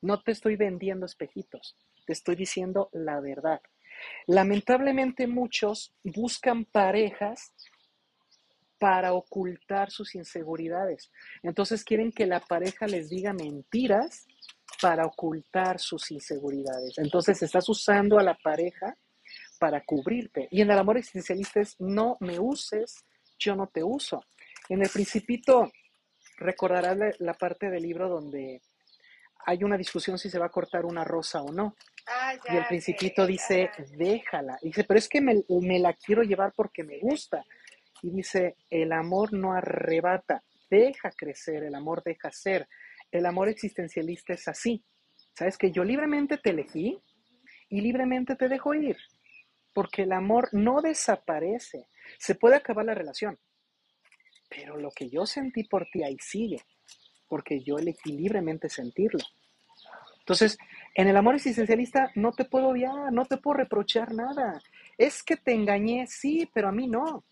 no te estoy vendiendo espejitos, te estoy diciendo la verdad. Lamentablemente muchos buscan parejas para ocultar sus inseguridades. Entonces quieren que la pareja les diga mentiras para ocultar sus inseguridades. Entonces estás usando a la pareja para cubrirte. Y en el amor existencialista es no me uses, yo no te uso. En el principito recordarás la, parte del libro donde hay una discusión si se va a cortar una rosa o no. Ah, y el principito dice, déjala. dice, pero es que me, me la quiero llevar porque me gusta. Y dice, el amor no arrebata, deja crecer, el amor deja ser. El amor existencialista es así. Sabes que yo libremente te elegí y libremente te dejo ir, porque el amor no desaparece. Se puede acabar la relación, pero lo que yo sentí por ti ahí sigue, porque yo elegí libremente sentirlo. Entonces, en el amor existencialista no te puedo odiar, no te puedo reprochar nada. Es que te engañé, sí, pero a mí no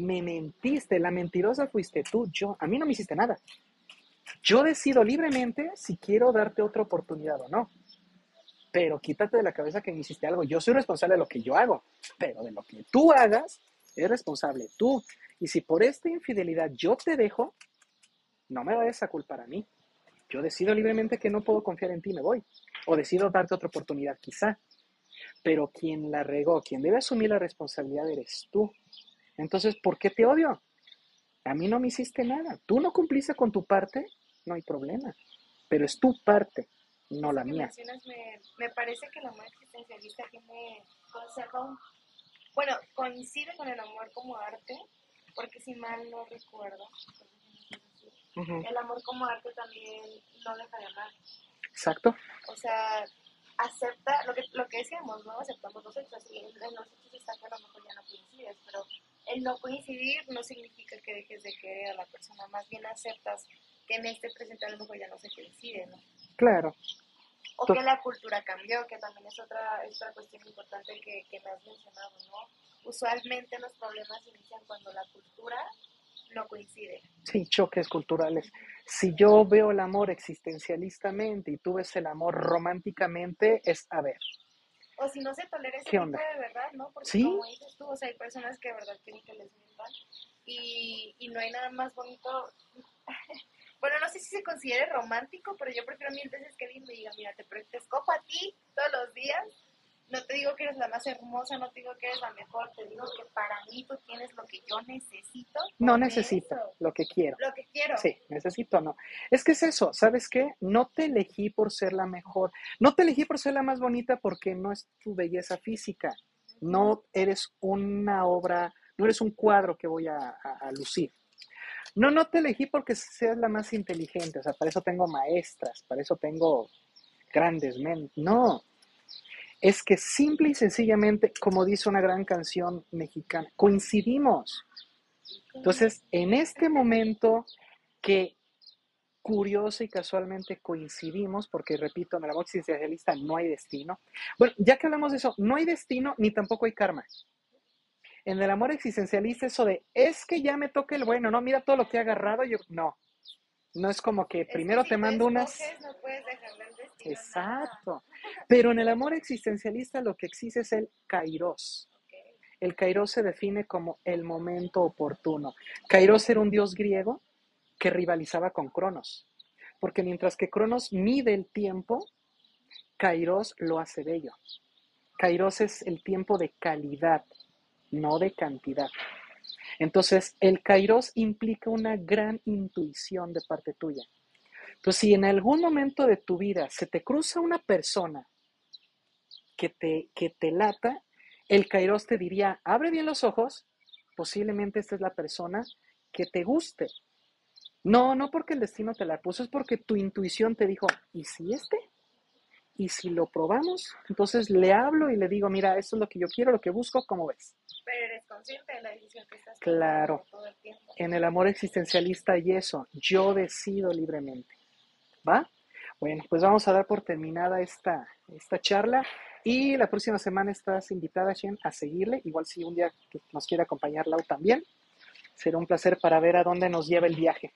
me mentiste, la mentirosa fuiste tú, yo, a mí no me hiciste nada. Yo decido libremente si quiero darte otra oportunidad o no. Pero quítate de la cabeza que me hiciste algo. Yo soy responsable de lo que yo hago, pero de lo que tú hagas, es responsable tú. Y si por esta infidelidad yo te dejo, no me vayas a culpar a mí. Yo decido libremente que no puedo confiar en ti, me voy. O decido darte otra oportunidad, quizá. Pero quien la regó, quien debe asumir la responsabilidad eres tú. Entonces, ¿por qué te odio? A mí no me hiciste nada. Tú no cumpliste con tu parte, no hay problema. Pero es tu parte, no la mía. Me, me, parece que el amor existencialista tiene, conserva un, bueno, coincide con el amor como arte, porque si mal no recuerdo, el amor como arte también no deja de amar. Exacto. O sea, acepta, lo que, lo que decíamos, ¿no? Aceptamos los hechos y en los hechos está que a lo mejor ya no coincides, pero el no coincidir no significa que dejes de querer a la persona, más bien aceptas que en este presente a lo mejor ya no se coincide, ¿no? Claro. O que la cultura cambió, que también es otra, es otra cuestión importante que, que me has mencionado, ¿no? Usualmente los problemas inician cuando la cultura no coincide. Sí, choques culturales. Si yo veo el amor existencialistamente y tú ves el amor románticamente, es a ver, o si no se tolera ese tipo de verdad, ¿no? Porque como dices tú, o sea, hay personas que de verdad quieren que les mientan y, y no hay nada más bonito. *laughs* bueno, no sé si se considere romántico, pero yo prefiero mil veces que alguien me diga, mira, te, te escojo a ti todos los días no te digo que eres la más hermosa, no te digo que eres la mejor, te digo que para mí tú tienes lo que yo necesito. No necesito, lo que quiero. Lo que quiero. Sí, necesito, no. Es que es eso, ¿sabes qué? No te elegí por ser la mejor, no te elegí por ser la más bonita porque no es tu belleza física, no eres una obra, no eres un cuadro que voy a, a lucir. No, no te elegí porque seas la más inteligente, o sea, para eso tengo maestras, para eso tengo grandes mentes. No, es que simple y sencillamente, como dice una gran canción mexicana, coincidimos. Entonces, en este momento que curioso y casualmente coincidimos, porque repito, en el amor existencialista no hay destino. Bueno, ya que hablamos de eso, no hay destino ni tampoco hay karma. En el amor existencialista eso de, es que ya me toca el bueno, no, mira todo lo que he agarrado, yo, no. No es como que primero te mando unas... No puedes Exacto. Pero en el amor existencialista lo que existe es el kairos. El kairos se define como el momento oportuno. Kairos era un dios griego que rivalizaba con Cronos. Porque mientras que Cronos mide el tiempo, Kairos lo hace bello. Kairos es el tiempo de calidad, no de cantidad. Entonces, el Kairos implica una gran intuición de parte tuya. Entonces, si en algún momento de tu vida se te cruza una persona que te, que te lata, el Kairos te diría, abre bien los ojos, posiblemente esta es la persona que te guste. No, no porque el destino te la puso, es porque tu intuición te dijo, ¿y si este? Y si lo probamos, entonces le hablo y le digo, mira, esto es lo que yo quiero, lo que busco, ¿cómo ves? Pero eres consciente de la decisión que estás Claro. todo el tiempo. En el amor existencialista y eso, yo decido libremente. ¿Va? Bueno, pues vamos a dar por terminada esta, esta charla y la próxima semana estás invitada, Shen, a seguirle. Igual si un día nos quiere acompañar Lau también, será un placer para ver a dónde nos lleva el viaje.